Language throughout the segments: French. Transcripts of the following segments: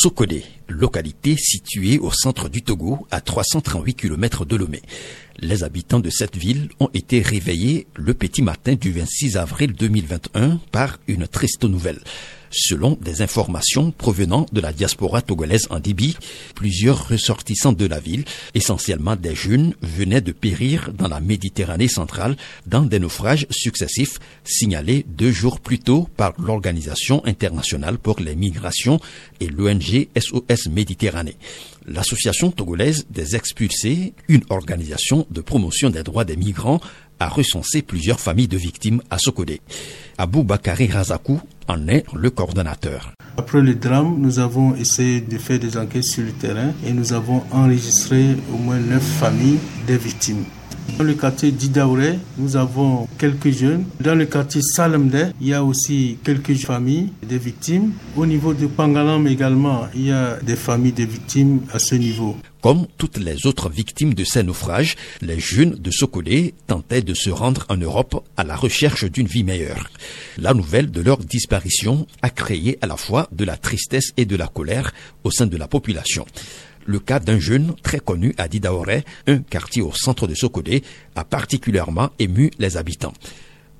Sukudi. Localité située au centre du Togo, à 338 km de Lomé. Les habitants de cette ville ont été réveillés le petit matin du 26 avril 2021 par une triste nouvelle. Selon des informations provenant de la diaspora togolaise en Libye, plusieurs ressortissants de la ville, essentiellement des jeunes, venaient de périr dans la Méditerranée centrale dans des naufrages successifs signalés deux jours plus tôt par l'Organisation internationale pour les migrations et l'ONG SOS Méditerranée. L'association togolaise des expulsés, une organisation de promotion des droits des migrants, a recensé plusieurs familles de victimes à Sokodé. Abou Bakari Razakou en est le coordonnateur. Après le drame, nous avons essayé de faire des enquêtes sur le terrain et nous avons enregistré au moins neuf familles de victimes. Dans le quartier d'Idaouré, nous avons quelques jeunes. Dans le quartier Salamde, il y a aussi quelques familles de victimes. Au niveau de Pangalam également, il y a des familles de victimes à ce niveau. Comme toutes les autres victimes de ces naufrages, les jeunes de Sokolé tentaient de se rendre en Europe à la recherche d'une vie meilleure. La nouvelle de leur disparition a créé à la fois de la tristesse et de la colère au sein de la population le cas d'un jeune très connu à Didaoré, un quartier au centre de Sokodé, a particulièrement ému les habitants.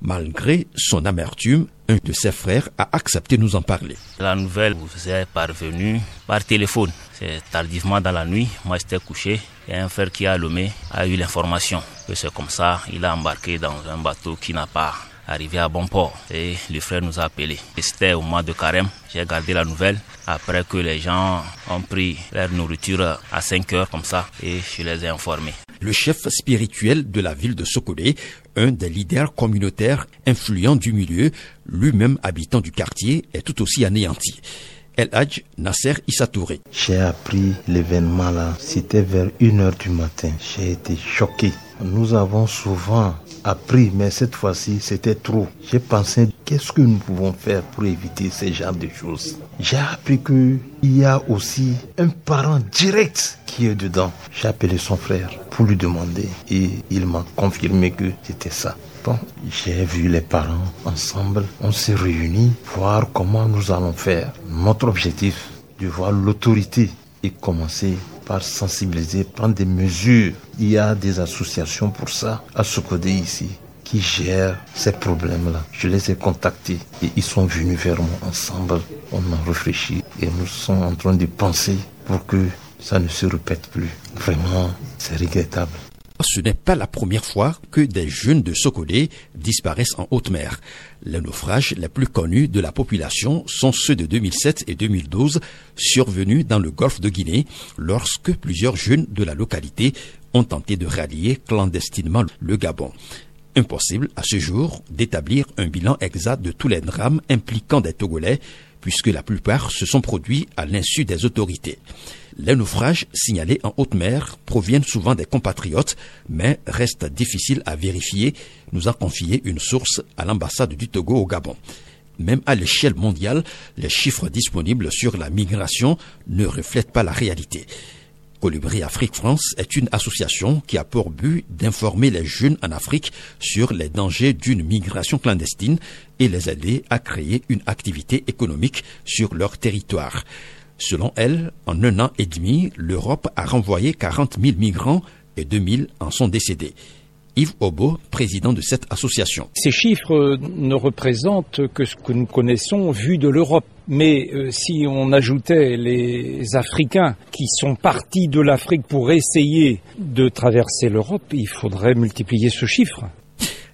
Malgré son amertume, un de ses frères a accepté de nous en parler. La nouvelle vous est parvenue par téléphone. C'est tardivement dans la nuit, moi j'étais couché et un frère qui a Lomé a eu l'information que c'est comme ça, il a embarqué dans un bateau qui n'a pas arrivé à bon port et le frère nous a appelé. C'était au mois de carême, j'ai gardé la nouvelle après que les gens ont pris leur nourriture à 5 heures comme ça et je les ai informés. Le chef spirituel de la ville de Sokolé, un des leaders communautaires influents du milieu, lui-même habitant du quartier, est tout aussi anéanti. El Hadj Nasser Issatouré. J'ai appris l'événement là, c'était vers 1h du matin. J'ai été choqué. Nous avons souvent appris, mais cette fois-ci, c'était trop. J'ai pensé, qu'est-ce que nous pouvons faire pour éviter ce genre de choses? J'ai appris qu'il y a aussi un parent direct qui est dedans. J'ai appelé son frère pour lui demander et il m'a confirmé que c'était ça. Bon, j'ai vu les parents ensemble, on s'est réunis, voir comment nous allons faire. Notre objectif, de voir l'autorité et commencer par sensibiliser, prendre des mesures. Il y a des associations pour ça à Sokodé ici qui gèrent ces problèmes-là. Je les ai contactés et ils sont venus vers moi ensemble. On a réfléchi et nous sommes en train de penser pour que ça ne se répète plus. Vraiment, c'est regrettable. Ce n'est pas la première fois que des jeunes de Sokodé disparaissent en haute mer. Les naufrages les plus connus de la population sont ceux de 2007 et 2012 survenus dans le golfe de Guinée lorsque plusieurs jeunes de la localité ont tenté de rallier clandestinement le Gabon. Impossible à ce jour d'établir un bilan exact de tous les drames impliquant des Togolais puisque la plupart se sont produits à l'insu des autorités. Les naufrages signalés en haute mer proviennent souvent des compatriotes, mais restent difficiles à vérifier, nous a confié une source à l'ambassade du Togo au Gabon. Même à l'échelle mondiale, les chiffres disponibles sur la migration ne reflètent pas la réalité. Colibri Afrique France est une association qui a pour but d'informer les jeunes en Afrique sur les dangers d'une migration clandestine et les aider à créer une activité économique sur leur territoire. Selon elle, en un an et demi, l'Europe a renvoyé 40 000 migrants et 2 000 en sont décédés. Yves Obo, président de cette association. Ces chiffres ne représentent que ce que nous connaissons vu de l'Europe. Mais euh, si on ajoutait les Africains qui sont partis de l'Afrique pour essayer de traverser l'Europe, il faudrait multiplier ce chiffre.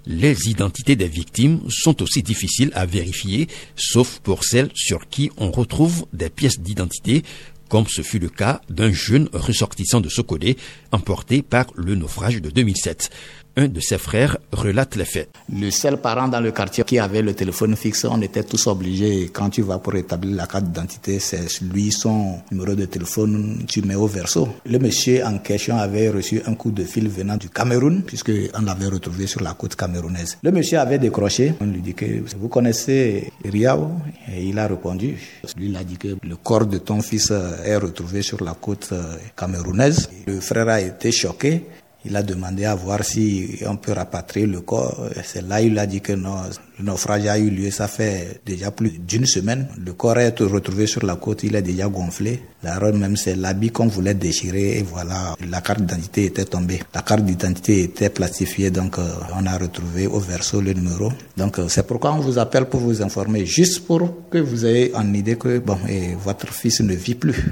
Les identités des victimes sont aussi difficiles à vérifier, sauf pour celles sur qui on retrouve des pièces d'identité, comme ce fut le cas d'un jeune ressortissant de Sokodé emporté par le naufrage de 2007 un de ses frères relate les faits. Le seul parent dans le quartier qui avait le téléphone fixe, on était tous obligés, quand tu vas pour établir la carte d'identité, c'est lui son numéro de téléphone, tu mets au verso. Le monsieur en question avait reçu un coup de fil venant du Cameroun, puisqu'on l'avait retrouvé sur la côte camerounaise. Le monsieur avait décroché, on lui dit que vous connaissez Riao Et il a répondu. Lui, il a dit que le corps de ton fils est retrouvé sur la côte camerounaise. Le frère a été choqué Il a demandé à voir si on peut rapatrier le corps. C'est là il a dit que non, le naufrage a eu lieu, ça fait déjà plus d'une semaine. Le corps est retrouvé sur la côte, il est déjà gonflé. D'ailleurs, même c'est l'habit qu'on voulait déchirer et voilà, la carte d'identité était tombée. La carte d'identité était plastifiée, donc euh, on a retrouvé au verso le numéro. Donc euh, c'est pourquoi on vous appelle pour vous informer, juste pour que vous ayez en idée que bon, votre fils ne vit plus.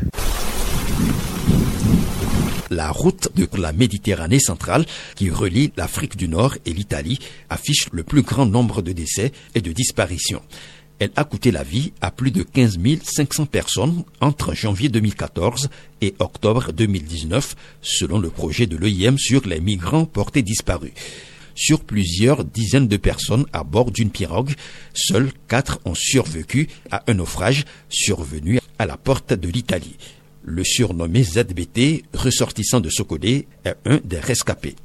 La route de la Méditerranée centrale qui relie l'Afrique du Nord et l'Italie affiche le plus grand nombre de décès et de disparitions. Elle a coûté la vie à plus de 15 500 personnes entre janvier 2014 et octobre 2019, selon le projet de l'EIM sur les migrants portés disparus. Sur plusieurs dizaines de personnes à bord d'une pirogue, seuls quatre ont survécu à un naufrage survenu à la porte de l'Italie. Le surnommé ZBT, ressortissant de Sokodé, est un des rescapés.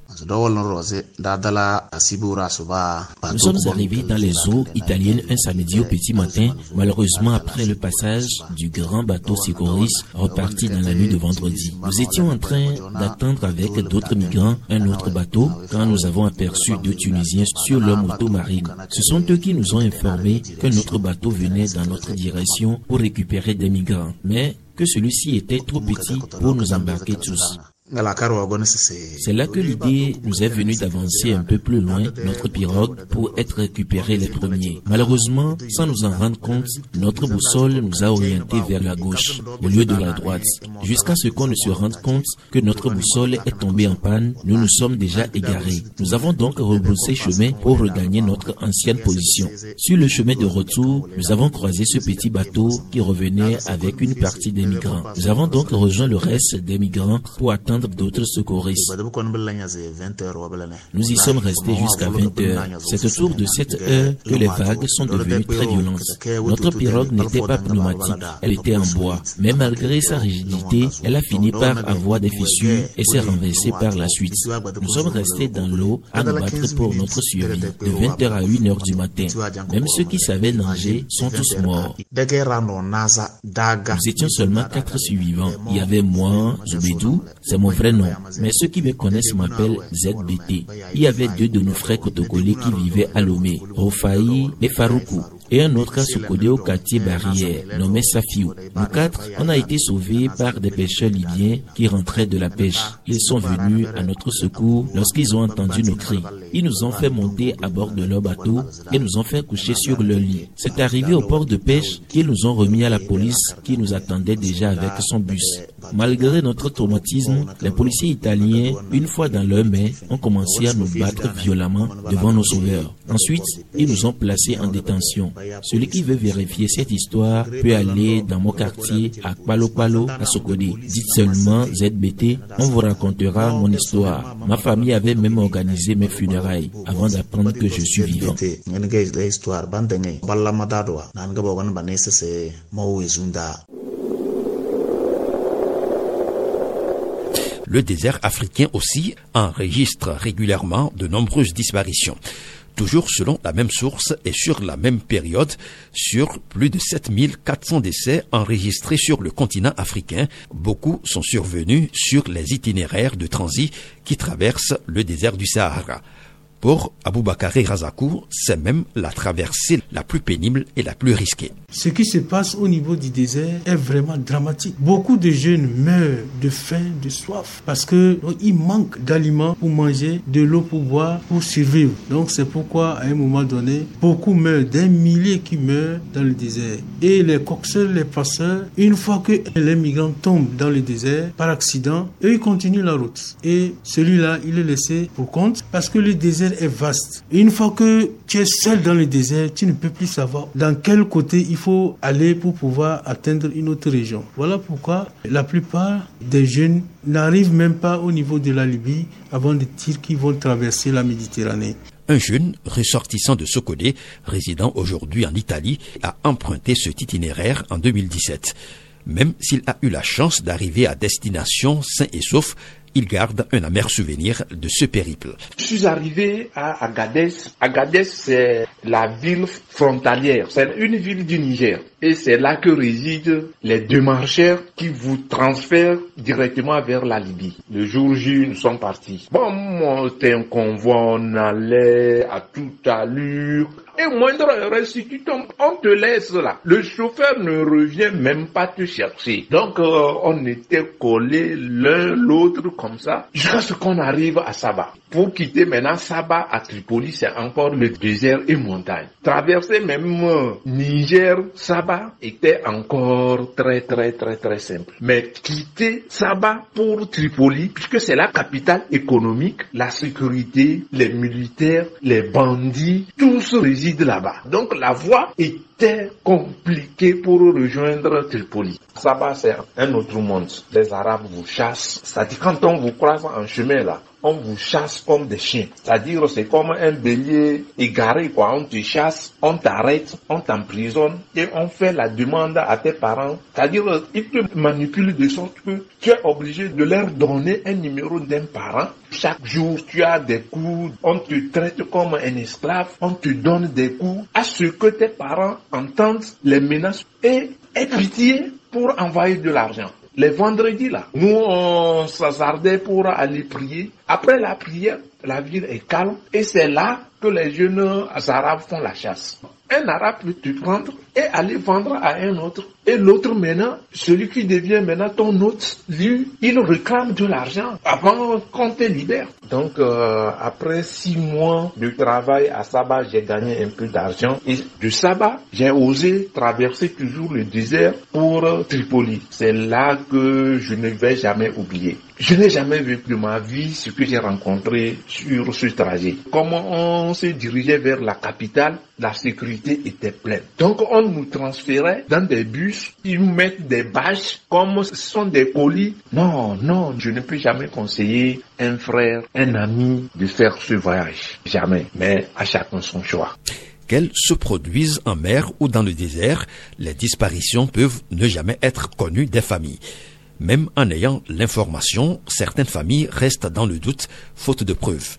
Nous sommes arrivés dans les eaux italiennes un samedi au petit matin, malheureusement après le passage du grand bateau Sicoris reparti dans la nuit de vendredi. Nous étions en train d'attendre avec d'autres migrants un autre bateau quand nous avons aperçu deux Tunisiens sur leur moto marine. Ce sont eux qui nous ont informés que notre bateau venait dans notre direction pour récupérer des migrants. Mais que celui-ci était trop petit pour nous embarquer tous. C'est là que l'idée nous est venue d'avancer un peu plus loin notre pirogue pour être récupérés les premiers. Malheureusement, sans nous en rendre compte, notre boussole nous a orientés vers la gauche au lieu de la droite. Jusqu'à ce qu'on ne se rende compte que notre boussole est tombée en panne, nous nous sommes déjà égarés. Nous avons donc rebroussé chemin pour regagner notre ancienne position. Sur le chemin de retour, nous avons croisé ce petit bateau qui revenait avec une partie des migrants. Nous avons donc rejoint le reste des migrants pour attendre d'autres secouristes. Nous y sommes restés jusqu'à 20 heures. C'est autour de cette heure que les vagues sont devenues très violentes. Notre pirogue n'était pas pneumatique, elle était en bois. Mais malgré sa rigidité, elle a fini par avoir des fissures et s'est renversée par la suite. Nous sommes restés dans l'eau à nous battre pour notre survie, de 20h à 1h du matin. Même ceux qui savaient nager sont tous morts. Nous étions seulement quatre survivants. Il y avait moi, Zoubedou, c'est mon vrai nom, mais ceux qui me connaissent m'appellent ZBT. Il y avait deux de nos frères cotogolais qui vivaient à Lomé, Rofaï et Faroukou et un autre cas codé au quartier Barrière, nommé Safiou. Nous quatre, on a été sauvés par des pêcheurs libyens qui rentraient de la pêche. Ils sont venus à notre secours lorsqu'ils ont entendu nos cris. Ils nous ont fait monter à bord de leur bateau et nous ont fait coucher sur leur lit. C'est arrivé au port de pêche qu'ils nous ont remis à la police qui nous attendait déjà avec son bus. Malgré notre traumatisme, les policiers italiens, une fois dans leur main, ont commencé à nous battre violemment devant nos sauveurs. Ensuite, ils nous ont placés en détention. Celui qui veut vérifier cette histoire peut aller dans mon quartier à Palo Palo, à Sokode. Dites seulement ZBT, on vous racontera mon histoire. Ma famille avait même organisé mes funérailles avant d'apprendre que je suis vivant. Le désert africain aussi enregistre régulièrement de nombreuses disparitions toujours selon la même source et sur la même période, sur plus de 7400 décès enregistrés sur le continent africain, beaucoup sont survenus sur les itinéraires de transit qui traversent le désert du Sahara. Pour Aboubakari Razakou, c'est même la traversée la plus pénible et la plus risquée. Ce qui se passe au niveau du désert est vraiment dramatique. Beaucoup de jeunes meurent de faim, de soif, parce que il manque d'aliments pour manger, de l'eau pour boire, pour survivre. Donc c'est pourquoi à un moment donné, beaucoup meurent, des milliers qui meurent dans le désert. Et les coxeurs, les passeurs, une fois que les migrants tombent dans le désert par accident, eux ils continuent la route. Et celui-là, il est laissé pour compte parce que le désert est vaste. une fois que tu es seul dans le désert, tu ne peux plus savoir dans quel côté il faut aller pour pouvoir atteindre une autre région. Voilà pourquoi la plupart des jeunes n'arrivent même pas au niveau de la Libye avant de dire qu'ils vont traverser la Méditerranée. Un jeune ressortissant de Socodé, résident aujourd'hui en Italie, a emprunté cet itinéraire en 2017. Même s'il a eu la chance d'arriver à destination sain et sauf, il garde un amer souvenir de ce périple. Je suis arrivé à Agadez. Agadez, c'est la ville frontalière. C'est une ville du Niger. Et c'est là que résident les démarcheurs qui vous transfèrent directement vers la Libye. Le jour J, nous sommes partis. Bon, c'était un convoi, on allait à toute allure. Et moindre tombes, on te laisse là. Le chauffeur ne revient même pas te chercher. Donc, euh, on était collés l'un l'autre comme ça, jusqu'à ce qu'on arrive à Saba. Pour quitter maintenant Saba à Tripoli, c'est encore le désert et montagne. Traverser même euh, Niger, Saba était encore très très très très simple. Mais quitter Saba pour Tripoli, puisque c'est la capitale économique, la sécurité, les militaires, les bandits, tous résident là-bas. Donc la voie était compliquée pour rejoindre Tripoli. Saba c'est un autre monde. Les Arabes vous chassent. Dit quand on vous croise en chemin là, vous chasse comme des chiens. C'est-à-dire, c'est comme un bélier égaré, quoi. On te chasse, on t'arrête, on t'emprisonne et on fait la demande à tes parents. C'est-à-dire, ils te manipulent de sorte que tu es obligé de leur donner un numéro d'un parent. Chaque jour, tu as des coups, on te traite comme un esclave, on te donne des coups à ce que tes parents entendent les menaces et aient pitié pour envoyer de l'argent les vendredis là, nous on s'assardait pour aller prier. Après la prière, la ville est calme et c'est là que les jeunes arabes font la chasse. Un arabe peut te prendre et aller vendre à un autre. Et l'autre maintenant, celui qui devient maintenant ton hôte, lui, il réclame de l'argent avant qu'on te libère. Donc euh, après six mois de travail à Saba, j'ai gagné un peu d'argent. Et de Saba, j'ai osé traverser toujours le désert pour Tripoli. C'est là que je ne vais jamais oublier. Je n'ai jamais de ma vie ce que j'ai rencontré sur ce trajet. Comment on se dirigeait vers la capitale, la sécurité? Était pleine. Donc on nous transférait dans des bus, ils nous mettent des bâches comme ce sont des colis. Non, non, je ne peux jamais conseiller un frère, un ami de faire ce voyage. Jamais. Mais à chacun son choix qu'elles se produisent en mer ou dans le désert, les disparitions peuvent ne jamais être connues des familles. Même en ayant l'information, certaines familles restent dans le doute, faute de preuves.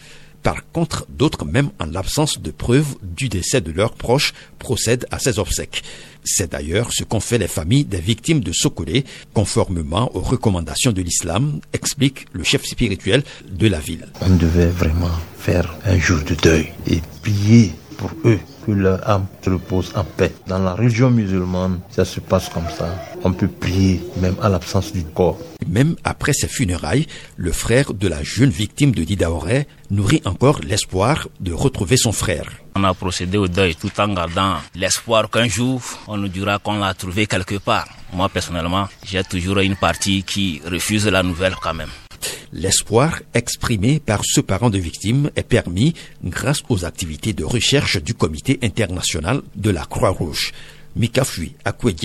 Par contre, d'autres, même en l'absence de preuves du décès de leurs proches, procèdent à ces obsèques. C'est d'ailleurs ce qu'ont fait les familles des victimes de Sokolé, conformément aux recommandations de l'islam, explique le chef spirituel de la ville. On devait vraiment faire un jour de deuil et prier pour eux que leur âme se repose en paix. Dans la religion musulmane, ça se passe comme ça. On peut prier même à l'absence du corps. Même après ses funérailles, le frère de la jeune victime de Didaoré nourrit encore l'espoir de retrouver son frère. On a procédé au deuil tout en gardant l'espoir qu'un jour, on nous dira qu'on l'a trouvé quelque part. Moi, personnellement, j'ai toujours une partie qui refuse la nouvelle quand même. L'espoir exprimé par ce parent de victime est permis grâce aux activités de recherche du Comité international de la Croix-Rouge. Mika Fui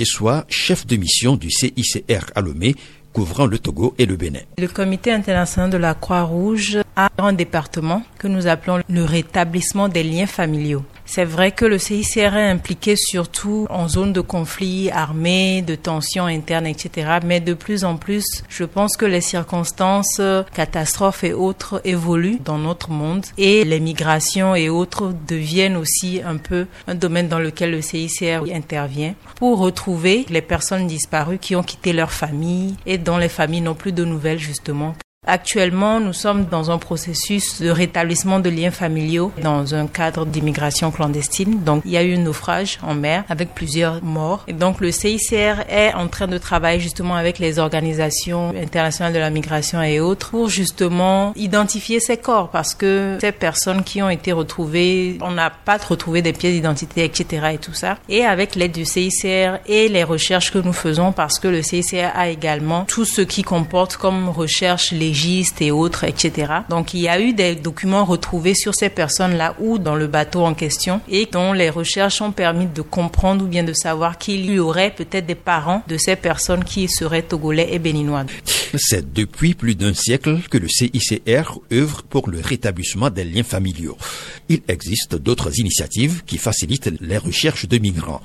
soit chef de mission du CICR à Lomé, couvrant le Togo et le Bénin. Le Comité international de la Croix-Rouge a un département que nous appelons le rétablissement des liens familiaux. C'est vrai que le CICR est impliqué surtout en zone de conflit armé, de tensions internes, etc. Mais de plus en plus, je pense que les circonstances, catastrophes et autres évoluent dans notre monde et les migrations et autres deviennent aussi un peu un domaine dans lequel le CICR intervient pour retrouver les personnes disparues qui ont quitté leur famille et dont les familles n'ont plus de nouvelles justement. Actuellement, nous sommes dans un processus de rétablissement de liens familiaux dans un cadre d'immigration clandestine. Donc, il y a eu un naufrage en mer avec plusieurs morts. Et donc, le CICR est en train de travailler justement avec les organisations internationales de la migration et autres pour justement identifier ces corps parce que ces personnes qui ont été retrouvées, on n'a pas retrouvé des pièces d'identité, etc. et tout ça. Et avec l'aide du CICR et les recherches que nous faisons parce que le CICR a également tout ce qui comporte comme recherche les et autres, etc. Donc il y a eu des documents retrouvés sur ces personnes-là ou dans le bateau en question et dont les recherches ont permis de comprendre ou bien de savoir qu'il y aurait peut-être des parents de ces personnes qui seraient togolais et béninois. C'est depuis plus d'un siècle que le CICR œuvre pour le rétablissement des liens familiaux. Il existe d'autres initiatives qui facilitent les recherches de migrants.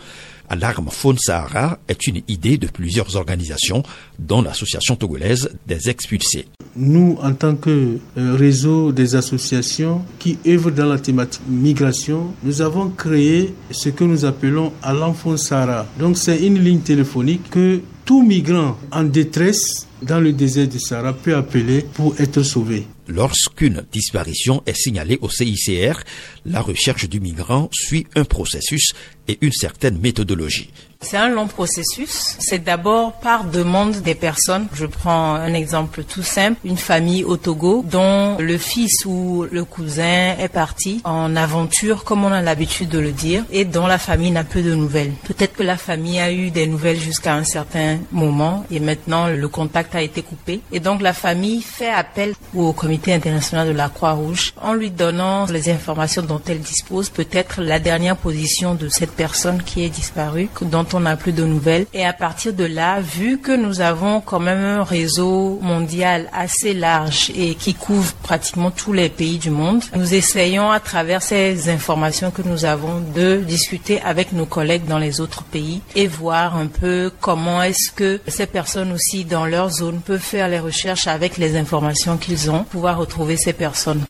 à l'arme Faune Sahara est une idée de plusieurs organisations, dont l'association togolaise des expulsés. Nous, en tant que euh, réseau des associations qui œuvrent dans la thématique migration, nous avons créé ce que nous appelons à l'enfant Sahara. Donc c'est une ligne téléphonique que tout migrant en détresse dans le désert du Sahara peut appeler pour être sauvé. Lorsqu'une disparition est signalée au CICR, la recherche du migrant suit un processus et une certaine méthodologie. C'est un long processus. C'est d'abord par demande des personnes. Je prends un exemple tout simple. Une famille au Togo dont le fils ou le cousin est parti en aventure, comme on a l'habitude de le dire, et dont la famille n'a peu de nouvelles. Peut-être que la famille a eu des nouvelles jusqu'à un certain moment et maintenant le contact a été coupé. Et donc la famille fait appel au comité international de la Croix-Rouge en lui donnant les informations dont elle dispose, peut-être la dernière position de cette personne qui est disparue, dont on n'a plus de nouvelles. Et à partir de là, vu que nous avons quand même un réseau mondial assez large et qui couvre pratiquement tous les pays du monde, nous essayons à travers ces informations que nous avons de discuter avec nos collègues dans les autres pays et voir un peu comment est-ce que ces personnes aussi dans leur zone peuvent faire les recherches avec les informations qu'ils ont, pouvoir retrouver ces personnes.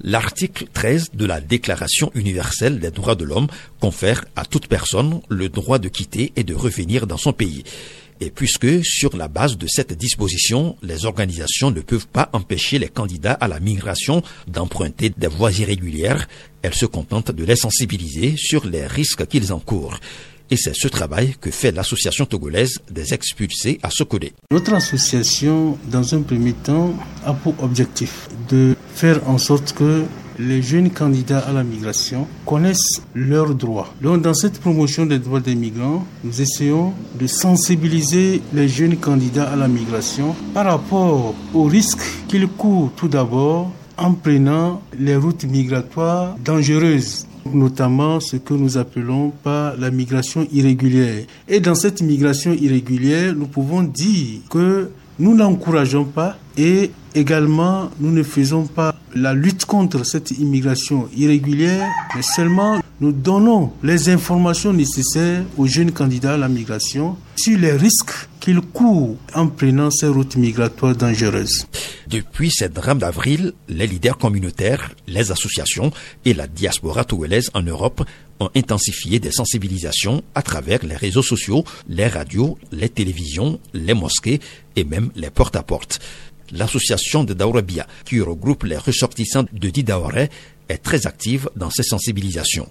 L'article 13 de la Déclaration universelle des droits de l'homme confère à toute personne le droit de quitter et de revenir dans son pays. Et puisque, sur la base de cette disposition, les organisations ne peuvent pas empêcher les candidats à la migration d'emprunter des voies irrégulières, elles se contentent de les sensibiliser sur les risques qu'ils encourent. Et c'est ce travail que fait l'association togolaise des expulsés à Sokodé. Notre association, dans un premier temps, a pour objectif de faire en sorte que les jeunes candidats à la migration connaissent leurs droits. Donc, dans cette promotion des droits des migrants, nous essayons de sensibiliser les jeunes candidats à la migration par rapport aux risques qu'ils courent tout d'abord en prenant les routes migratoires dangereuses notamment ce que nous appelons pas la migration irrégulière. Et dans cette migration irrégulière, nous pouvons dire que nous n'encourageons pas et également nous ne faisons pas la lutte contre cette immigration irrégulière, mais seulement nous donnons les informations nécessaires aux jeunes candidats à la migration sur les risques qu'ils courent en prenant ces routes migratoires dangereuses. Depuis cette drame d'avril, les leaders communautaires, les associations et la diaspora togolaise en Europe ont intensifié des sensibilisations à travers les réseaux sociaux, les radios, les télévisions, les mosquées et même les porte-à-porte. L'association de Daurabia, qui regroupe les ressortissants de Didaoré, est très active dans ces sensibilisations.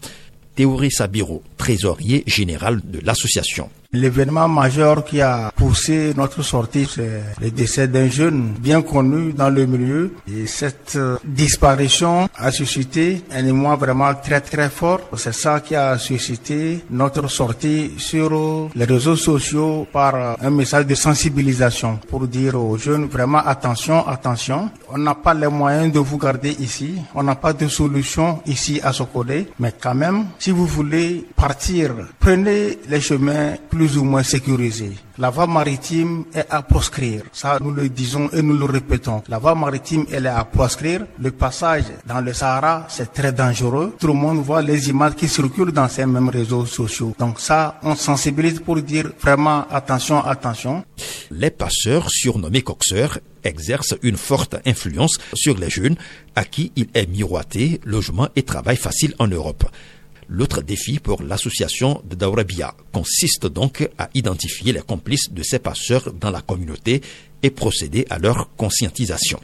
Théorie Sabiro, trésorier général de l'association. L'événement majeur qui a poussé notre sortie, c'est le décès d'un jeune bien connu dans le milieu. Et cette euh, disparition a suscité un émoi vraiment très très fort. C'est ça qui a suscité notre sortie sur les réseaux sociaux par un message de sensibilisation pour dire aux jeunes vraiment attention, attention. On n'a pas les moyens de vous garder ici. On n'a pas de solution ici à Sokodé. Mais quand même, si vous voulez partir, prenez les chemins plus plus ou moins sécurisé. La voie maritime est à proscrire. Ça, nous le disons et nous le répétons. La voie maritime, elle est à proscrire. Le passage dans le Sahara, c'est très dangereux. Tout le monde voit les images qui circulent dans ces mêmes réseaux sociaux. Donc ça, on sensibilise pour dire vraiment attention, attention. Les passeurs, surnommés coxeurs, exercent une forte influence sur les jeunes à qui il est miroité logement et travail facile en Europe. L'autre défi pour l'association de Daurabia consiste donc à identifier les complices de ces passeurs dans la communauté et procéder à leur conscientisation.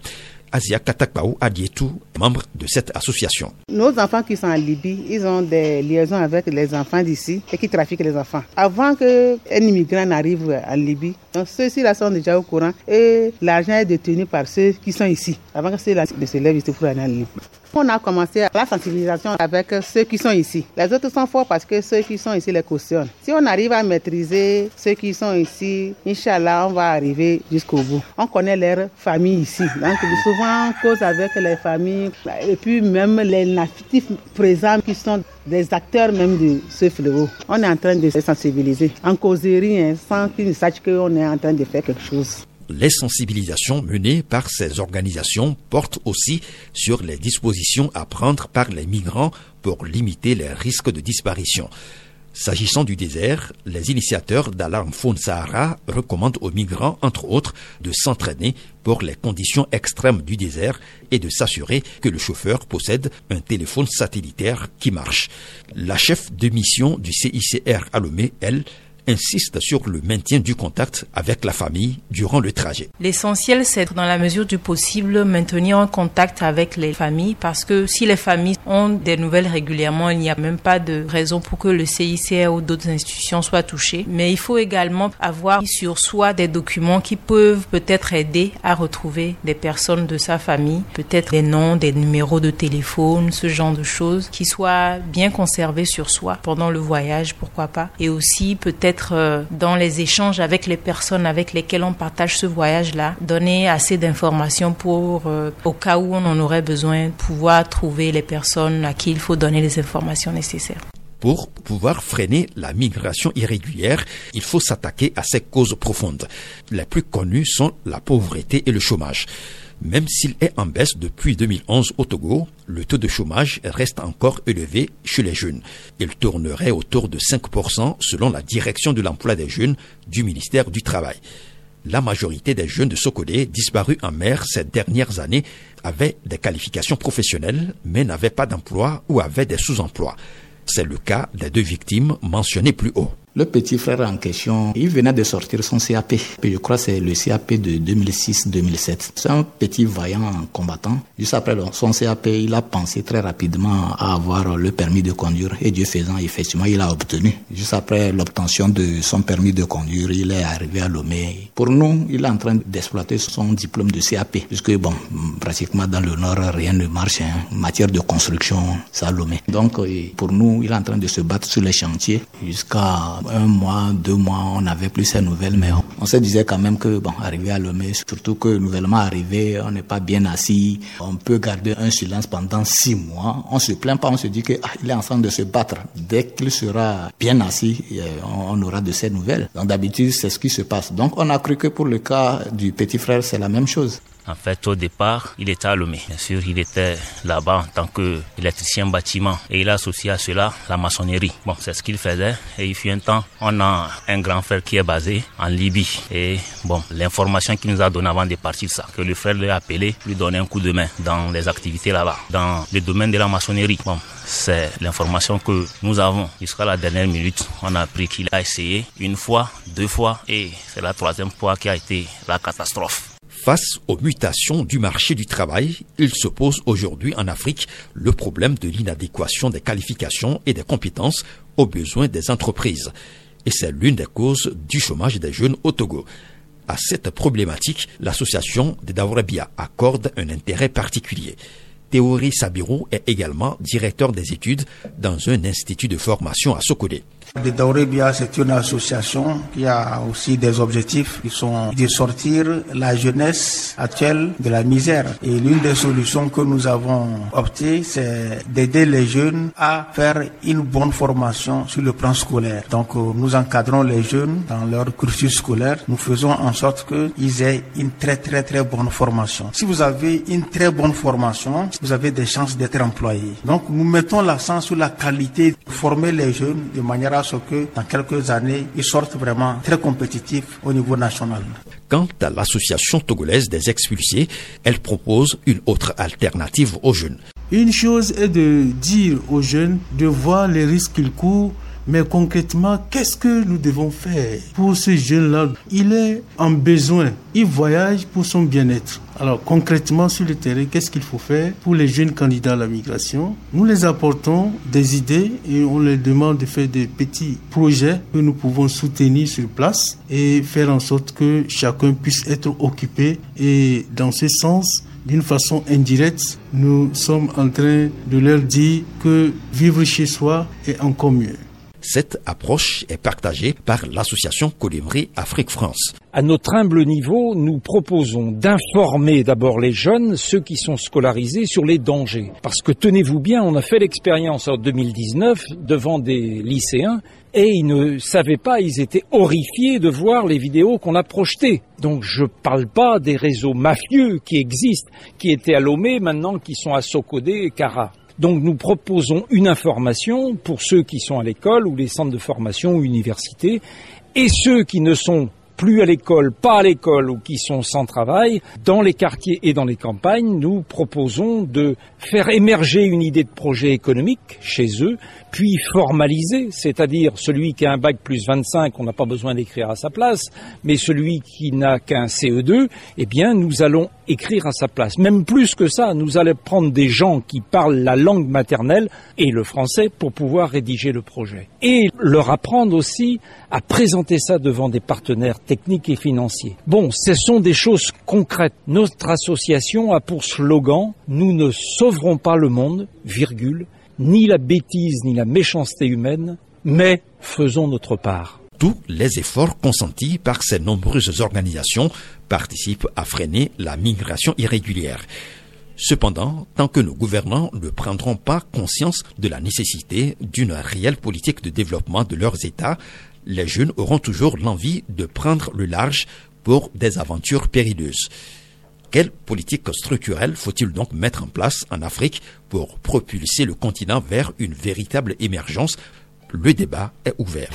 Asia Katakbaou Adietou, membre de cette association. Nos enfants qui sont en Libye, ils ont des liaisons avec les enfants d'ici et qui trafiquent les enfants. Avant qu'un immigrant n'arrive en Libye, ceux-ci là sont déjà au courant et l'argent est détenu par ceux qui sont ici. Avant que ceux-là ne se lèvent ici pour aller en. On a commencé la sensibilisation avec ceux qui sont ici. Les autres sont forts parce que ceux qui sont ici les cautionnent. Si on arrive à maîtriser ceux qui sont ici, Inch'Allah, on va arriver jusqu'au bout. On connaît leur famille ici. Donc souvent on cause avec les familles et puis même les natifs présents qui sont des acteurs même de ce fléau. On est en train de les sensibiliser. En causerie, hein, sans qu'ils sachent qu'on est en train de faire quelque chose les sensibilisations menées par ces organisations portent aussi sur les dispositions à prendre par les migrants pour limiter les risques de disparition. S'agissant du désert, les initiateurs d'Alarme Faune Sahara recommandent aux migrants, entre autres, de s'entraîner pour les conditions extrêmes du désert et de s'assurer que le chauffeur possède un téléphone satellitaire qui marche. La chef de mission du CICR à Lomé, elle, insiste sur le maintien du contact avec la famille durant le trajet. L'essentiel, c'est dans la mesure du possible maintenir un contact avec les familles parce que si les familles ont des nouvelles régulièrement, il n'y a même pas de raison pour que le CICR ou d'autres institutions soient touchées. Mais il faut également avoir sur soi des documents qui peuvent peut-être aider à retrouver des personnes de sa famille, peut-être des noms, des numéros de téléphone, ce genre de choses qui soient bien conservés sur soi pendant le voyage, pourquoi pas. Et aussi peut-être euh, dans les échanges avec les personnes avec lesquelles on partage ce voyage-là, donner assez d'informations pour, euh, au cas où on en aurait besoin, pouvoir trouver les personnes à qui il faut donner les informations nécessaires. Pour pouvoir freiner la migration irrégulière, il faut s'attaquer à ces causes profondes. Les plus connues sont la pauvreté et le chômage. Même s'il est en baisse depuis 2011 au Togo, le taux de chômage reste encore élevé chez les jeunes. Il tournerait autour de 5% selon la direction de l'emploi des jeunes du ministère du Travail. La majorité des jeunes de Sokolé disparus en mer ces dernières années avaient des qualifications professionnelles mais n'avaient pas d'emploi ou avaient des sous-emplois. C'est le cas des deux victimes mentionnées plus haut. Le petit frère en question, il venait de sortir son CAP. Je crois que c'est le CAP de 2006-2007. C'est un petit vaillant combattant. Juste après son CAP, il a pensé très rapidement à avoir le permis de conduire. Et Dieu faisant, effectivement, il a obtenu. Juste après l'obtention de son permis de conduire, il est arrivé à Lomé. Pour nous, il est en train d'exploiter son diplôme de CAP. Puisque, bon, pratiquement dans le Nord, rien ne marche. Hein. Matière de construction, ça Lomé. Donc, pour nous, il est en train de se battre sur les chantiers jusqu'à un mois, deux mois, on n'avait plus ces nouvelles, mais on, se disait quand même que, bon, arrivé à Lomé, surtout que nouvellement arrivé, on n'est pas bien assis, on peut garder un silence pendant six mois, on se plaint pas, on se dit que ah, il est en train de se battre. Dès qu'il sera bien assis, on, aura de ces nouvelles. Donc d'habitude, c'est ce qui se passe. Donc on a cru que pour le cas du petit frère, c'est la même chose. En fait, au départ, il était à Lomé. Bien sûr, il était là-bas en tant qu'électricien bâtiment et il a associé à cela la maçonnerie. Bon, c'est ce qu'il faisait et il fut un temps, on a un grand frère qui est basé en Libye et bon, l'information qu'il nous a donnée avant de partir, ça, que le frère lui a appelé, lui donner un coup de main dans les activités là-bas, dans le domaine de la maçonnerie. Bon, c'est l'information que nous avons jusqu'à la dernière minute. On a appris qu'il a essayé une fois, deux fois et c'est la troisième fois qui a été la catastrophe. Face aux mutations du marché du travail, il se pose aujourd'hui en Afrique le problème de l'inadéquation des qualifications et des compétences aux besoins des entreprises. Et c'est l'une des causes du chômage des jeunes au Togo. À cette problématique, l'association de Daurabia accorde un intérêt particulier. Théorie Sabiro est également directeur des études dans un institut de formation à Sokodé. De Daurebia, c'est une association qui a aussi des objectifs qui sont de sortir la jeunesse actuelle de la misère. Et l'une des solutions que nous avons opté, c'est d'aider les jeunes à faire une bonne formation sur le plan scolaire. Donc, euh, nous encadrons les jeunes dans leur cursus scolaire. Nous faisons en sorte qu'ils aient une très très très bonne formation. Si vous avez une très bonne formation, vous avez des chances d'être employé. Donc, nous mettons l'accent sur la qualité de former les jeunes de manière à ce que dans quelques années, ils sortent vraiment très compétitifs au niveau national. Quant à l'association togolaise des expulsés, elle propose une autre alternative aux jeunes. Une chose est de dire aux jeunes de voir les risques qu'ils courent mais concrètement, qu'est-ce que nous devons faire pour ce jeune-là? Il est en besoin, il voyage pour son bien-être. Alors concrètement sur le terrain, qu'est-ce qu'il faut faire pour les jeunes candidats à la migration? Nous les apportons des idées et on leur demande de faire des petits projets que nous pouvons soutenir sur place et faire en sorte que chacun puisse être occupé. Et dans ce sens, d'une façon indirecte, nous sommes en train de leur dire que vivre chez soi est encore mieux. Cette approche est partagée par l'association Colibri Afrique France. À notre humble niveau, nous proposons d'informer d'abord les jeunes, ceux qui sont scolarisés, sur les dangers. Parce que tenez-vous bien, on a fait l'expérience en 2019 devant des lycéens et ils ne savaient pas, ils étaient horrifiés de voir les vidéos qu'on a projetées. Donc je ne parle pas des réseaux mafieux qui existent, qui étaient à Lomé maintenant, qui sont à Sokodé et Kara. Donc nous proposons une information pour ceux qui sont à l'école ou les centres de formation ou universités et ceux qui ne sont plus à l'école, pas à l'école ou qui sont sans travail, dans les quartiers et dans les campagnes, nous proposons de faire émerger une idée de projet économique chez eux, puis formaliser, c'est-à-dire celui qui a un bac plus 25, on n'a pas besoin d'écrire à sa place, mais celui qui n'a qu'un CE2, eh bien, nous allons écrire à sa place. Même plus que ça, nous allons prendre des gens qui parlent la langue maternelle et le français pour pouvoir rédiger le projet. Et leur apprendre aussi à présenter ça devant des partenaires techniques et financiers. Bon, ce sont des choses concrètes. Notre association a pour slogan Nous ne sauverons pas le monde, virgule, ni la bêtise ni la méchanceté humaine, mais faisons notre part. Tous les efforts consentis par ces nombreuses organisations participent à freiner la migration irrégulière. Cependant, tant que nos gouvernants ne prendront pas conscience de la nécessité d'une réelle politique de développement de leurs États, les jeunes auront toujours l'envie de prendre le large pour des aventures périlleuses. Quelle politique structurelle faut-il donc mettre en place en Afrique pour propulser le continent vers une véritable émergence? Le débat est ouvert.